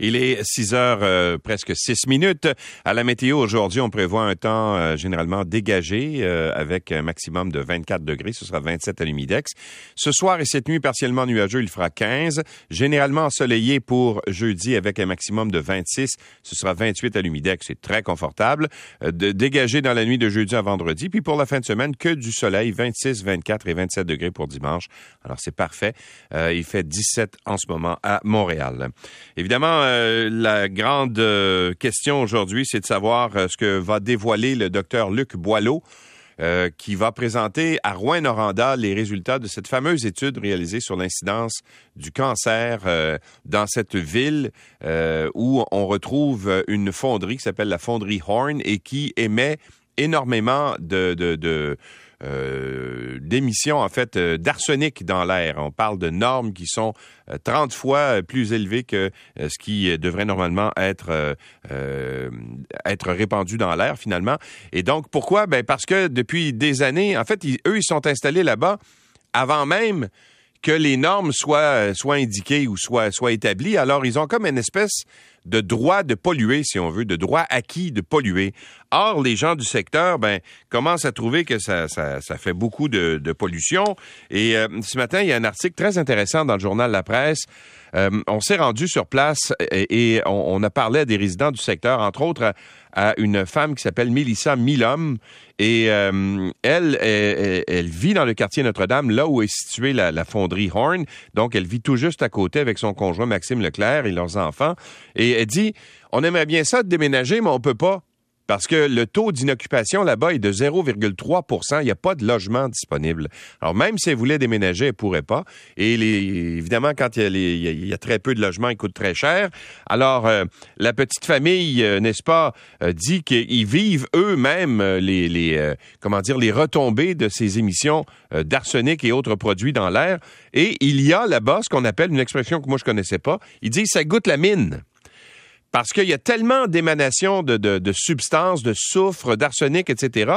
Il est 6 heures euh, presque 6 minutes. À la météo aujourd'hui, on prévoit un temps euh, généralement dégagé euh, avec un maximum de 24 degrés. Ce sera 27 à l'humidex. Ce soir et cette nuit, partiellement nuageux, il fera 15. Généralement ensoleillé pour jeudi avec un maximum de 26. Ce sera 28 à l'humidex. C'est très confortable. de dégagé dans la nuit de jeudi à vendredi. Puis pour la fin de semaine, que du soleil, 26, 24 et 27 degrés pour dimanche. Alors c'est parfait. il fait 17 en ce moment à Montréal. Évidemment, euh, la grande euh, question aujourd'hui, c'est de savoir euh, ce que va dévoiler le docteur Luc Boileau. qui va présenter à Rouen-Noranda les résultats de cette fameuse étude réalisée sur l'incidence du cancer dans cette ville où on retrouve une fonderie qui s'appelle la fonderie Horn et qui émet énormément de, euh, d'émissions, en fait, euh, d'arsenic dans l'air. On parle de normes qui sont 30 euh, fois plus élevées que ce qui devrait normalement être, répandu dans l'air, finalement. Et donc, pourquoi? Ben, parce que depuis des années, en fait, eux, ils sont installés là-bas avant même que les normes soient, indiquées ou soient établies. Alors, ils ont comme une espèce de droit de polluer, si on veut, de droit acquis de polluer. Or, les gens du secteur, ben, commencent à trouver que ça, ça, fait beaucoup de, pollution. Et euh, ce matin, il y a un article très intéressant dans le journal La Presse. Euh, on s'est rendu sur place et, on, a parlé à des résidents du secteur, entre autres à une femme qui s'appelle Mélissa Milhomme. Et euh, elle, elle, vit dans le quartier Notre-Dame, là où est située la, fonderie Horn. Donc, elle vit tout juste à côté avec son conjoint Maxime Leclerc et leurs enfants. Et elle dit, on aimerait bien ça de déménager, mais on peut pas parce que le taux d'inoccupation là-bas est de 0,3% Il n'y a pas de logement disponible. Alors, même si elle voulait déménager, elle ne pourrait pas. Et évidemment, quand il y, a très peu de logements, ils coûtent très cher. Alors, euh, la petite famille, euh, n'est-ce pas, euh, dit qu'ils vivent eux-mêmes les, les comment dire, les retombées de ces émissions d'arsenic et autres produits dans l'air. Et il y a là-bas ce qu'on appelle une expression que moi je connaissais pas. Ils disent ça goûte la mine parce qu'il y a tellement d'émanations de, substances, de soufre, d'arsenic, etc.,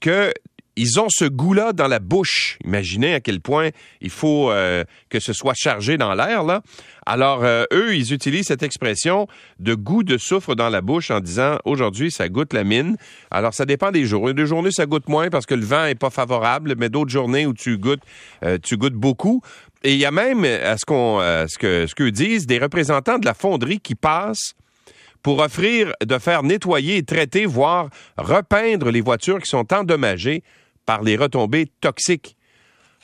que ils ont ce goût-là dans la bouche. Imaginez à quel point il faut euh, que ce soit chargé dans l'air, là. Alors, euh, eux, ils utilisent cette expression de goût de soufre dans la bouche en disant aujourd'hui, ça goûte la mine. Alors, ça dépend des jours. Des journées, ça goûte moins parce que le vent est pas favorable, mais d'autres journées où tu goûtes, euh, tu goûtes beaucoup. Et il y a même, à ce qu'on, ce que, ce que disent des représentants de la fonderie qui passent pour offrir de faire nettoyer, traiter, voire repeindre les voitures qui sont endommagées par les retombées toxiques.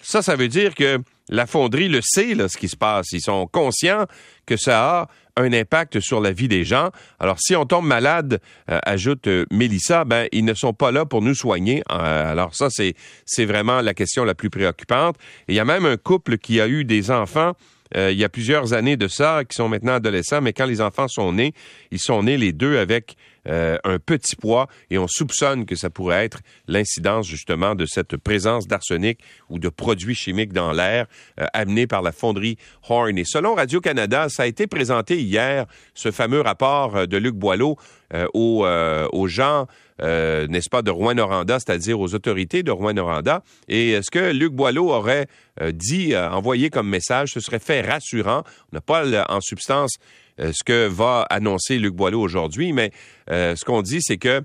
Ça, ça veut dire que la fonderie le sait, ce qui se passe. Ils sont conscients que ça a un impact sur la vie des gens. Alors, si on tombe malade, euh, ajoute euh, Mélissa, ben, ils ne sont pas là pour nous soigner. Euh, alors, ça, c'est, c'est vraiment la question la plus préoccupante. il y a même un couple qui a eu des enfants il y a plusieurs années de ça, qui sont maintenant adolescents, mais quand les enfants sont nés, ils sont nés les deux avec euh, un petit poids et on soupçonne que ça pourrait être l'incidence justement de cette présence d'arsenic ou de produits chimiques dans l'air euh, amenés par la fonderie Horn. Et selon Radio-Canada, ça a été présenté hier, ce fameux rapport euh, de Luc Boileau aux, aux, gens, n'est-ce pas, de Rouen-Noranda, c'est-à-dire aux autorités de Rouen-Noranda. Et ce que Luc Boileau aurait dit, envoyé comme message, ce serait fait rassurant. On n'a pas en substance euh, ce que va annoncer Luc Boileau aujourd'hui, mais euh, ce qu'on dit, c'est que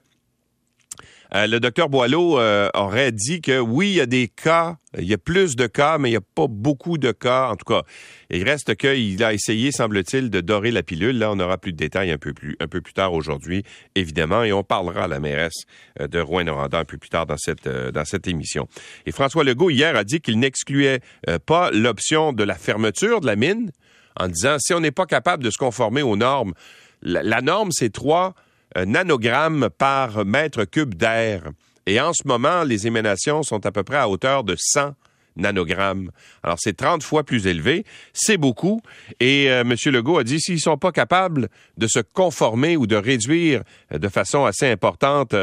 euh, le docteur Boileau aurait dit que oui, il y a des cas, il y a plus de cas, mais il n'y a pas beaucoup de cas. En tout cas, il reste qu'il a essayé, semble-t-il, de dorer la pilule. Là, on aura plus de détails un peu plus, un peu plus tard aujourd'hui, évidemment, et on parlera à la mairesse de Rouen-Noranda un peu plus tard dans cette, dans cette émission. Et François Legault, hier, a dit qu'il n'excluait pas l'option de la fermeture de la mine, en disant si on n'est pas capable de se conformer aux normes, la, norme, c'est 3 euh, nanogrammes par mètre cube d'air. Et en ce moment, les émanations sont à peu près à hauteur de 100 nanogrammes. Alors, c'est 30 fois plus élevé. C'est beaucoup. Et euh, M. Legault a dit, s'ils sont pas capables de se conformer ou de réduire euh, de façon assez importante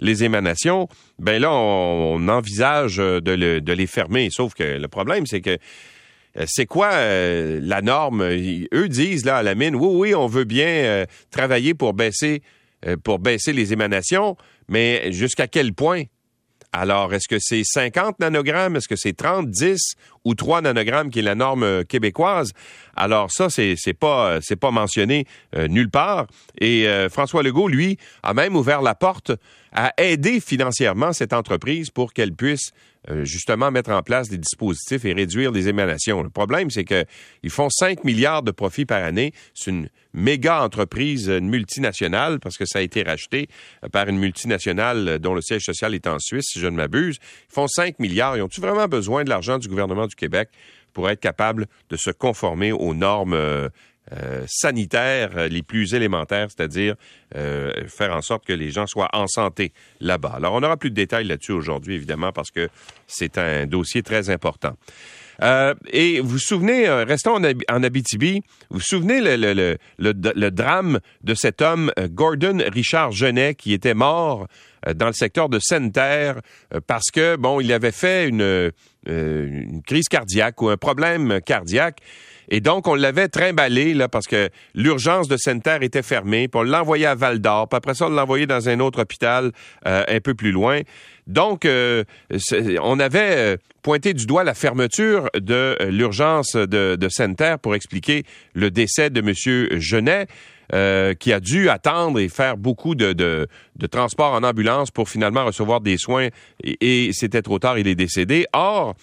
les émanations, ben là, on, envisage de, de, les fermer. Sauf que le problème, c'est que euh, c'est quoi euh, la norme? Eux disent là à la mine, oui, oui, on veut bien euh, travailler pour baisser, pour baisser les émanations, mais jusqu'à quel point? Alors, est-ce que c'est 50 nanogrammes? Est-ce que c'est 30, 10 ou 3 nanogrammes qui est la norme euh, québécoise? Alors, ça, c'est, pas, c'est pas mentionné euh, nulle part. Et euh, François Legault, lui, a même ouvert la porte à aider financièrement cette entreprise pour qu'elle puisse justement mettre en place des dispositifs et réduire les émanations. Le problème, c'est qu'ils font 5 milliards de profits par année. C'est une méga entreprise, une multinationale, parce que ça a été racheté par une multinationale dont le siège social est en Suisse, si je ne m'abuse. Ils font 5 milliards. Ils ont-tu vraiment besoin de l'argent du gouvernement Québec pour être capable de se conformer aux normes euh, euh, sanitaires les plus élémentaires, c'est-à-dire euh, faire en sorte que les gens soient en santé là-bas. Alors, on n'aura plus de détails là-dessus aujourd'hui, évidemment, parce que c'est un dossier très important. Euh, et vous souvenez, euh, restons en, Abitibi, vous vous souvenez le, drame de cet homme, euh, Gordon Richard Genet, qui était mort dans le secteur de Sainte-Terre parce que, bon, il avait fait une crise cardiaque ou un problème cardiaque. Et donc, on l'avait trimballé, là, parce que l'urgence de Sainte-Terre était fermée, puis on l'envoyait à Val-d'Or, puis après ça, on l'envoyait dans un autre hôpital un peu plus loin. Donc, euh, on avait euh, pointé du doigt la fermeture de euh, l'urgence de, de Sainte-Terre pour expliquer le décès de M. Genet. qui a dû attendre et faire beaucoup de, de, en ambulance pour finalement recevoir des soins et c'était trop tard, il est décédé. Or,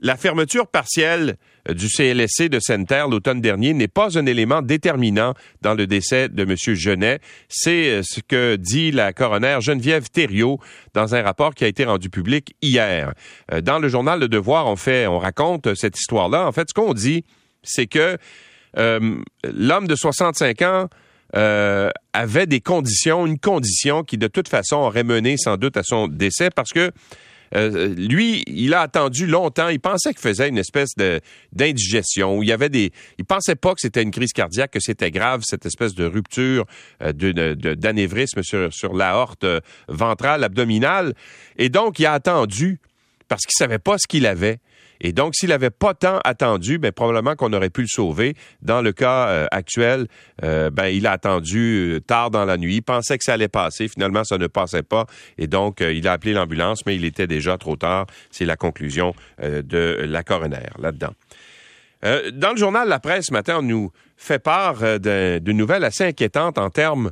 la fermeture partielle euh, du CLSC de Sainte-Terre l'automne dernier n'est pas un élément déterminant dans le décès de M. Genet. C'est euh, ce que dit la coroner Geneviève Thériault dans un rapport qui a été rendu public hier. Euh, dans le journal Le Devoir, on fait, on raconte cette histoire-là. En fait, ce qu'on dit, c'est que l'homme de 65 ans avait des conditions, une condition qui de toute façon aurait mené sans doute à son décès parce que euh, lui, il a attendu longtemps. Il pensait qu'il faisait une espèce d'indigestion. Il y avait des. Il pensait pas que c'était une crise cardiaque, que c'était grave cette espèce de rupture euh, d'anévrisme sur, sur l'aorte euh, ventrale abdominale. Et donc, il a attendu parce qu'il savait pas ce qu'il avait. Et donc, s'il n'avait pas tant attendu, ben, probablement qu'on aurait pu le sauver. Dans le cas euh, actuel, euh, ben, il a attendu euh, tard dans la nuit, il pensait que ça allait passer. Finalement, ça ne passait pas. Et donc, il a appelé l'ambulance, mais il était déjà trop tard. C'est la conclusion de la coroner là-dedans. dans le journal La Presse ce matin, on nous fait part d'une nouvelle assez inquiétante en termes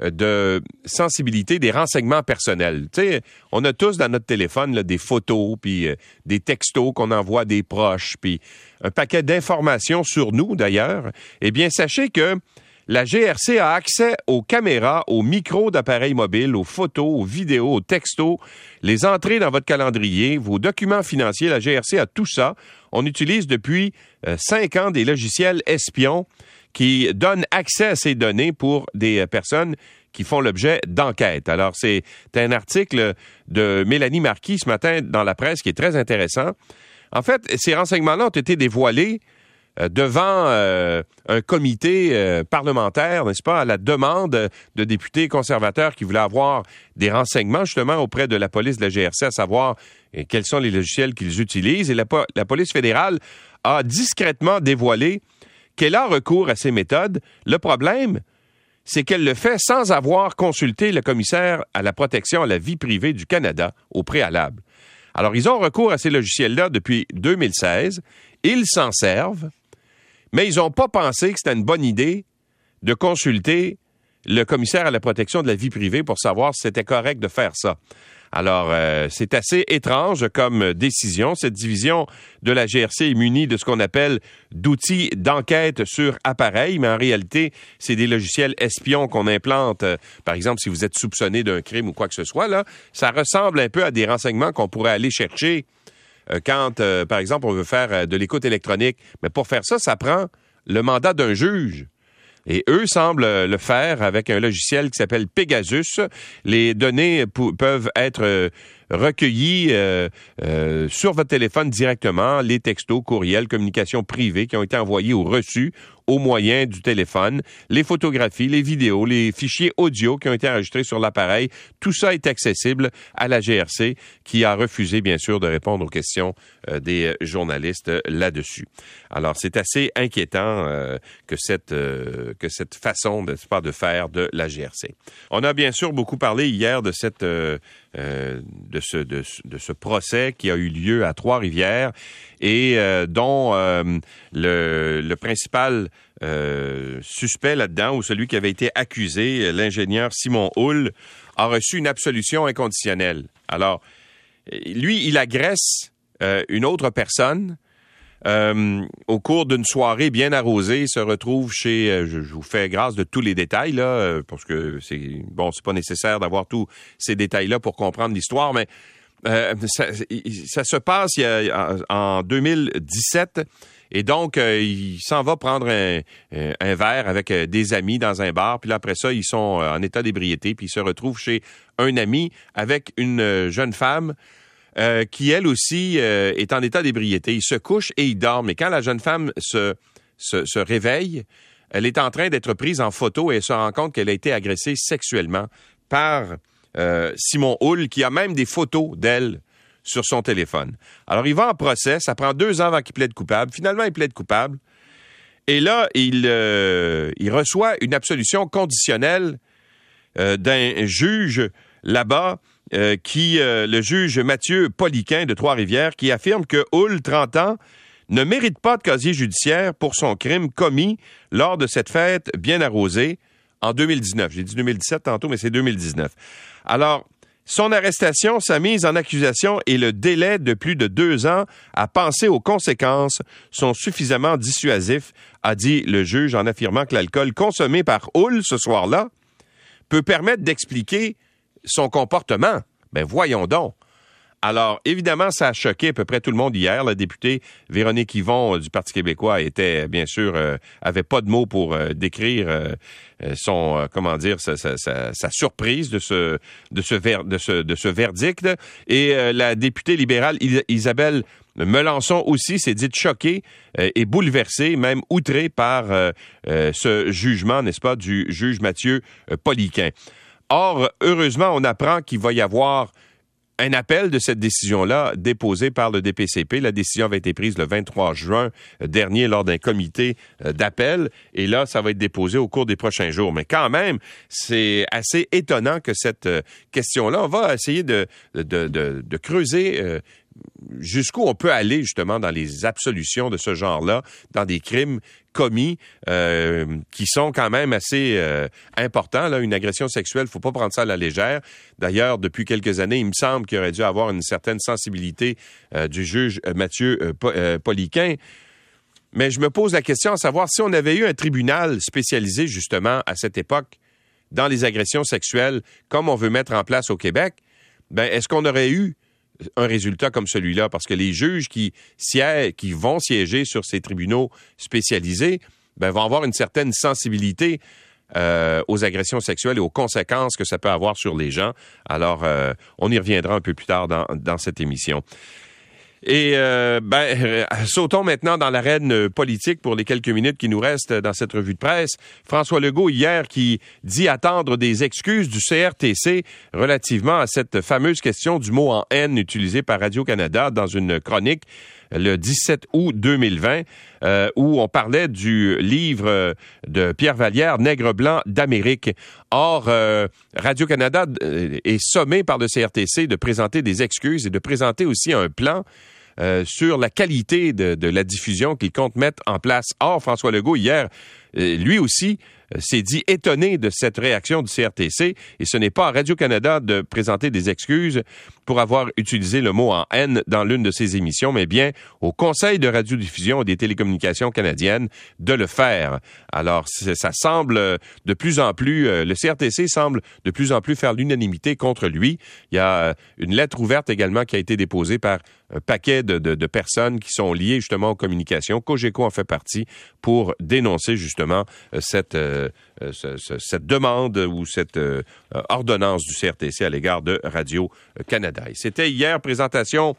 de sensibilité des renseignements personnels. Tu sais, on a tous dans notre téléphone des photos, puis euh, des textos qu'on envoie à des proches, puis un paquet d'informations sur nous d'ailleurs. Eh bien, sachez que la GRC a accès aux caméras, aux micros d'appareils mobiles, aux photos, aux vidéos, aux textos, les entrées dans votre calendrier, vos documents financiers. La GRC a tout ça. On utilise depuis euh, cinq ans des logiciels espions qui donne accès à ces données pour des euh, personnes qui font l'objet d'enquêtes. Alors, c'est un article de Mélanie Marquis ce matin dans la presse qui est très intéressant. En fait, ces renseignements-là ont été dévoilés euh, devant euh, un comité parlementaire, n'est-ce pas, à la demande de députés conservateurs qui voulaient avoir des renseignements justement auprès de la police de la GRC, à savoir quels sont les logiciels qu'ils utilisent. Et la, la police fédérale a discrètement dévoilé qu'elle a recours à ces méthodes. Le problème, c'est qu'elle le fait sans avoir consulté le commissaire à la protection à la vie privée du Canada au préalable. Alors, ils ont recours à ces logiciels-là depuis 2016. Ils s'en servent, mais ils n'ont pas pensé que c'était une bonne idée de consulter le commissaire à la protection de la vie privée pour savoir si c'était correct de faire ça. Alors, euh, c'est assez étrange comme décision. Cette division de la GRC est munie de ce qu'on appelle d'outils d'enquête sur appareil, mais en réalité, c'est des logiciels espions qu'on implante. Euh, par exemple, si vous êtes soupçonné d'un crime ou quoi que ce soit, là, ça ressemble un peu à des renseignements qu'on pourrait aller chercher euh, quand, par exemple, on veut faire de l'écoute électronique. Mais pour faire ça, ça prend le mandat d'un juge. Et eux semblent le faire avec un logiciel qui s'appelle Pegasus. Les données peuvent être euh, recueillies euh, euh, sur votre téléphone directement, les textos, courriels, communications privées qui ont été envoyés ou reçus au moyen du téléphone, les photographies, les vidéos, les fichiers audio qui ont été enregistrés sur l'appareil. Tout ça est accessible à la GRC qui a refusé, bien sûr, de répondre aux questions euh, des journalistes là-dessus. Alors, c'est assez inquiétant euh, que, cette, euh, que cette façon de, pas, de faire de la GRC. On a bien sûr beaucoup parlé hier de cette euh, de, ce, de, ce procès qui a eu lieu à Trois-Rivières et euh, dont euh, le, le, principal suspect là-dedans, ou celui qui avait été accusé, l'ingénieur Simon Hull, a reçu une absolution inconditionnelle. Alors, lui, il agresse une autre personne euh, au cours d'une soirée bien arrosée, se retrouve chez. Euh, je, vous fais grâce de tous les détails là, euh, parce que c'est bon, c'est pas nécessaire d'avoir tous ces détails-là pour comprendre l'histoire, mais ça, se passe en 2017. Et donc, il s'en va prendre un, un, verre avec des amis dans un bar. Puis après ça, ils sont en état d'ébriété. Puis ils se retrouvent chez un ami avec une jeune femme euh, qui, elle aussi, euh, est en état d'ébriété. Il se couche et il dort. Mais quand la jeune femme se, réveille, elle est en train d'être prise en photo et elle se rend compte qu'elle a été agressée sexuellement par euh, Simon Hull, qui a même des photos d'elle sur son téléphone. Alors, il va en procès. Ça prend deux ans avant qu'il plaide coupable. Finalement, il plaide coupable. Et là, il, il reçoit une absolution conditionnelle d'un juge là-bas euh, qui, euh, le juge Mathieu Poliquin de Trois-Rivières, qui affirme que Hull, 30 ans, ne mérite pas de casier judiciaire pour son crime commis lors de cette fête bien arrosée en 2019. J'ai dit 2017 tantôt, mais c'est 2019. Alors, son arrestation, sa mise en accusation et le délai de plus de deux ans à penser aux conséquences sont suffisamment dissuasifs, a dit le juge en affirmant que l'alcool consommé par Hull ce soir-là peut permettre d'expliquer son comportement. Ben voyons donc. Alors, évidemment, ça a choqué à peu près tout le monde hier. La députée Véronique Yvon euh, du Parti québécois était, bien sûr, euh, avait pas de mots pour euh, décrire son, comment dire, sa, surprise de ce, de ce, de ce, verdict. Et la députée libérale Isabelle Melançon aussi s'est dite choquée et bouleversée, même outrée par ce jugement, n'est-ce pas, du juge Mathieu Poliquin. Or, heureusement, on apprend qu'il va y avoir un appel de cette décision-là déposé par le DPCP. La décision avait été prise le 23 juin dernier lors d'un comité euh, d'appel et là, ça va être déposé au cours des prochains jours. Mais quand même, c'est assez étonnant que cette euh, question-là, on va essayer de, de, de, creuser euh, jusqu'où on peut aller justement dans les absolutions de ce genre-là, dans des crimes commis euh, qui sont quand même assez euh, importants. Là, une agression sexuelle, faut pas prendre ça à la légère. D'ailleurs, depuis quelques années, il me semble qu'il aurait dû avoir une certaine sensibilité euh, du juge Mathieu Poliquin. Mais je me pose la question à savoir si on avait eu un tribunal spécialisé justement à cette époque dans les agressions sexuelles, comme on veut mettre en place au Québec, ben est-ce qu'on aurait eu un résultat comme celui-là, parce que les juges qui, qui vont siéger sur ces tribunaux spécialisés ben, vont avoir une certaine sensibilité euh, aux agressions sexuelles et aux conséquences que ça peut avoir sur les gens. Alors, euh, on y reviendra un peu plus tard dans, dans cette émission. Et euh, ben, euh, sautons maintenant dans l'arène politique pour les quelques minutes qui nous restent dans cette revue de presse. François Legault hier qui dit attendre des excuses du CRTC relativement à cette fameuse question du mot en haine utilisé par Radio-Canada dans une chronique le 17 août 2020, euh, où on parlait du livre de Pierre Vallière, Nègre blanc d'Amérique. Or, Radio-Canada est sommé par le CRTC de présenter des excuses et de présenter aussi un plan euh, sur la qualité de, la diffusion qu'il compte mettre en place. Or, François Legault, hier, euh, lui aussi, euh, s'est dit étonné de cette réaction du CRTC et ce n'est pas à Radio-Canada de présenter des excuses pour avoir utilisé le mot en haine dans l'une de ses émissions, mais bien au Conseil de radiodiffusion et des télécommunications canadiennes de le faire. Alors, ça semble de plus en plus, le CRTC semble de plus en plus faire l'unanimité contre lui. Il y a une lettre ouverte également qui a été déposée par paquet de, de, de personnes qui sont liées justement aux communications. Cogeco en fait partie pour dénoncer justement cette euh, euh, cette demande ou cette euh, ordonnance du CRTC à l'égard de Radio-Canada. C'était hier, présentation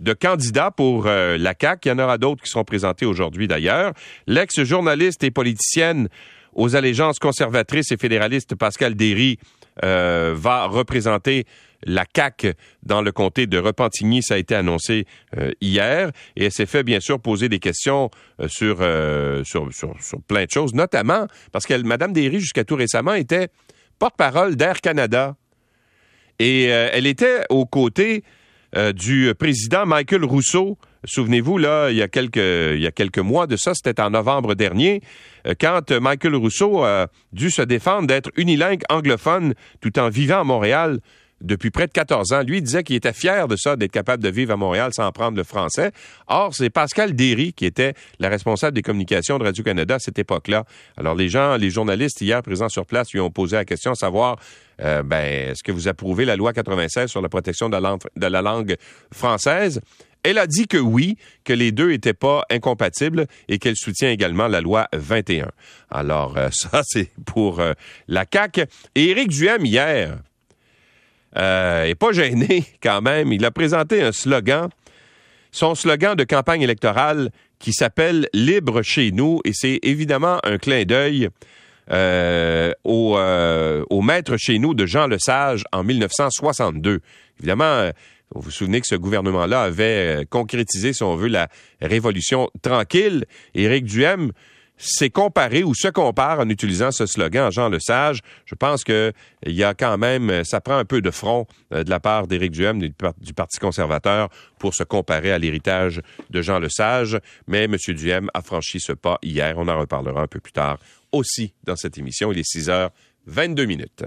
de candidats pour euh, la CAQ. Il y en aura d'autres qui seront présentés aujourd'hui d'ailleurs. L'ex-journaliste et politicienne aux allégeances conservatrices et fédéralistes Pascal Derry euh, va représenter la CAQ dans le comté de Repentigny. Ça a été annoncé euh, hier et elle s'est fait bien sûr poser des questions sur, sur, sur, sur, plein de choses, notamment parce que Mme Derry, jusqu'à tout récemment, était porte-parole d'Air Canada. Et elle était aux côtés euh, du président Michael Rousseau. Souvenez-vous, là, il y, a quelques, il y a quelques mois de ça, c'était en novembre dernier, euh, quand Michael Rousseau a dû se défendre d'être unilingue anglophone tout en vivant à Montréal depuis près de 14 ans. Lui, disait qu'il était fier de ça, d'être capable de vivre à Montréal sans apprendre le français. Or, c'est Pascal Derry qui était la responsable des communications de Radio-Canada à cette époque-là. Alors, les gens, les journalistes hier présents sur place lui ont posé la question savoir euh, ben, est-ce que vous approuvez la loi 96 sur la protection de la langue française? Elle a dit que oui, que les deux n'étaient pas incompatibles et qu'elle soutient également la loi 21. Alors, euh, ça, c'est pour euh, la CAQ. Éric Duhem, hier, euh, est pas gêné quand même. Il a présenté un slogan, son slogan de campagne électorale qui s'appelle Libre chez nous et c'est évidemment un clin d'œil euh, au, au, maître chez nous de Jean Lesage en 1962. Évidemment, vous vous souvenez que ce gouvernement-là avait euh, concrétisé, si on veut, la révolution tranquille. Éric Duhem c'est comparé ou se compare en utilisant ce slogan Jean Lesage. Je pense que il y a quand même, ça prend un peu de front euh, de la part d'Éric Duhem du, du, Parti conservateur pour se comparer à l'héritage de Jean Lesage. Mais M. Duhem a franchi ce pas hier. On en reparlera un peu plus tard aussi dans cette émission. Il est 6 heures 22 minutes.